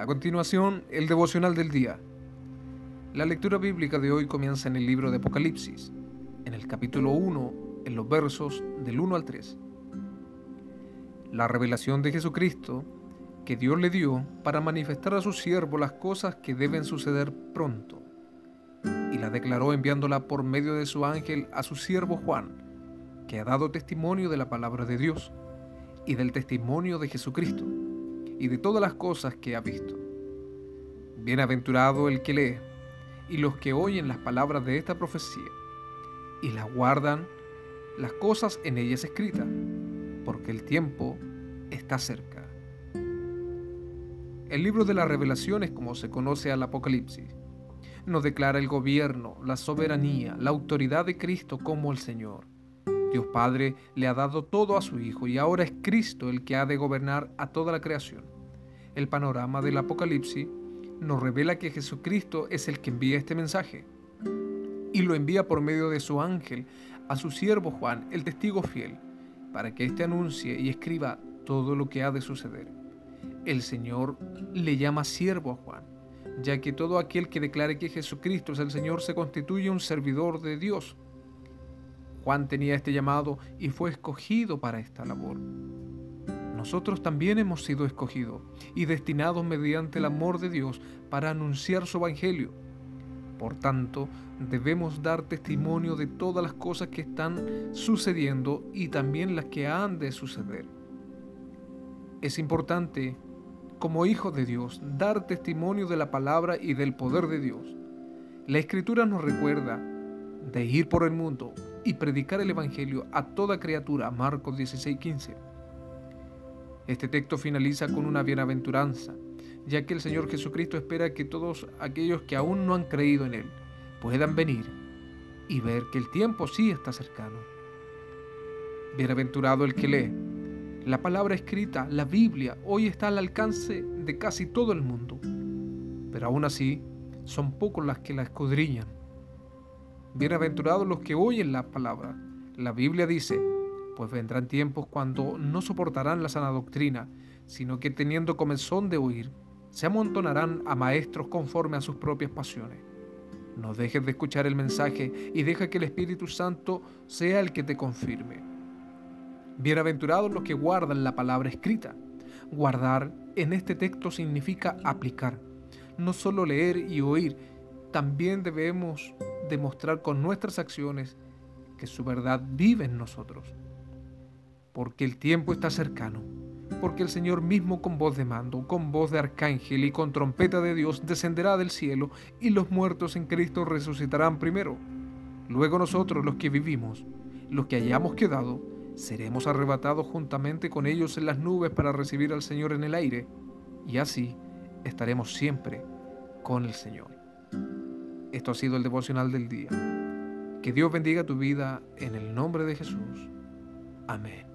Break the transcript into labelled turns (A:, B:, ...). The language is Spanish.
A: A continuación, el devocional del día. La lectura bíblica de hoy comienza en el libro de Apocalipsis, en el capítulo 1, en los versos del 1 al 3. La revelación de Jesucristo que Dios le dio para manifestar a su siervo las cosas que deben suceder pronto, y la declaró enviándola por medio de su ángel a su siervo Juan, que ha dado testimonio de la palabra de Dios y del testimonio de Jesucristo y de todas las cosas que ha visto. Bienaventurado el que lee y los que oyen las palabras de esta profecía y las guardan las cosas en ellas escritas, porque el tiempo está cerca. El libro de las revelaciones, como se conoce al Apocalipsis, nos declara el gobierno, la soberanía, la autoridad de Cristo como el Señor. Dios Padre le ha dado todo a su Hijo y ahora es Cristo el que ha de gobernar a toda la creación. El panorama del Apocalipsis nos revela que Jesucristo es el que envía este mensaje y lo envía por medio de su ángel a su siervo Juan, el testigo fiel, para que éste anuncie y escriba todo lo que ha de suceder. El Señor le llama siervo a Juan, ya que todo aquel que declare que Jesucristo es el Señor se constituye un servidor de Dios Juan tenía este llamado y fue escogido para esta labor. Nosotros también hemos sido escogidos y destinados mediante el amor de Dios para anunciar su evangelio. Por tanto, debemos dar testimonio de todas las cosas que están sucediendo y también las que han de suceder. Es importante, como hijos de Dios, dar testimonio de la palabra y del poder de Dios. La escritura nos recuerda de ir por el mundo y predicar el Evangelio a toda criatura. Marcos 16:15. Este texto finaliza con una bienaventuranza, ya que el Señor Jesucristo espera que todos aquellos que aún no han creído en Él puedan venir y ver que el tiempo sí está cercano. Bienaventurado el que lee. La palabra escrita, la Biblia, hoy está al alcance de casi todo el mundo, pero aún así son pocos las que la escudriñan Bienaventurados los que oyen la palabra. La Biblia dice, pues vendrán tiempos cuando no soportarán la sana doctrina, sino que teniendo comezón de oír, se amontonarán a maestros conforme a sus propias pasiones. No dejes de escuchar el mensaje y deja que el Espíritu Santo sea el que te confirme. Bienaventurados los que guardan la palabra escrita. Guardar en este texto significa aplicar, no solo leer y oír, también debemos demostrar con nuestras acciones que su verdad vive en nosotros. Porque el tiempo está cercano, porque el Señor mismo con voz de mando, con voz de arcángel y con trompeta de Dios descenderá del cielo y los muertos en Cristo resucitarán primero. Luego nosotros los que vivimos, los que hayamos quedado, seremos arrebatados juntamente con ellos en las nubes para recibir al Señor en el aire, y así estaremos siempre con el Señor. Esto ha sido el devocional del día. Que Dios bendiga tu vida en el nombre de Jesús. Amén.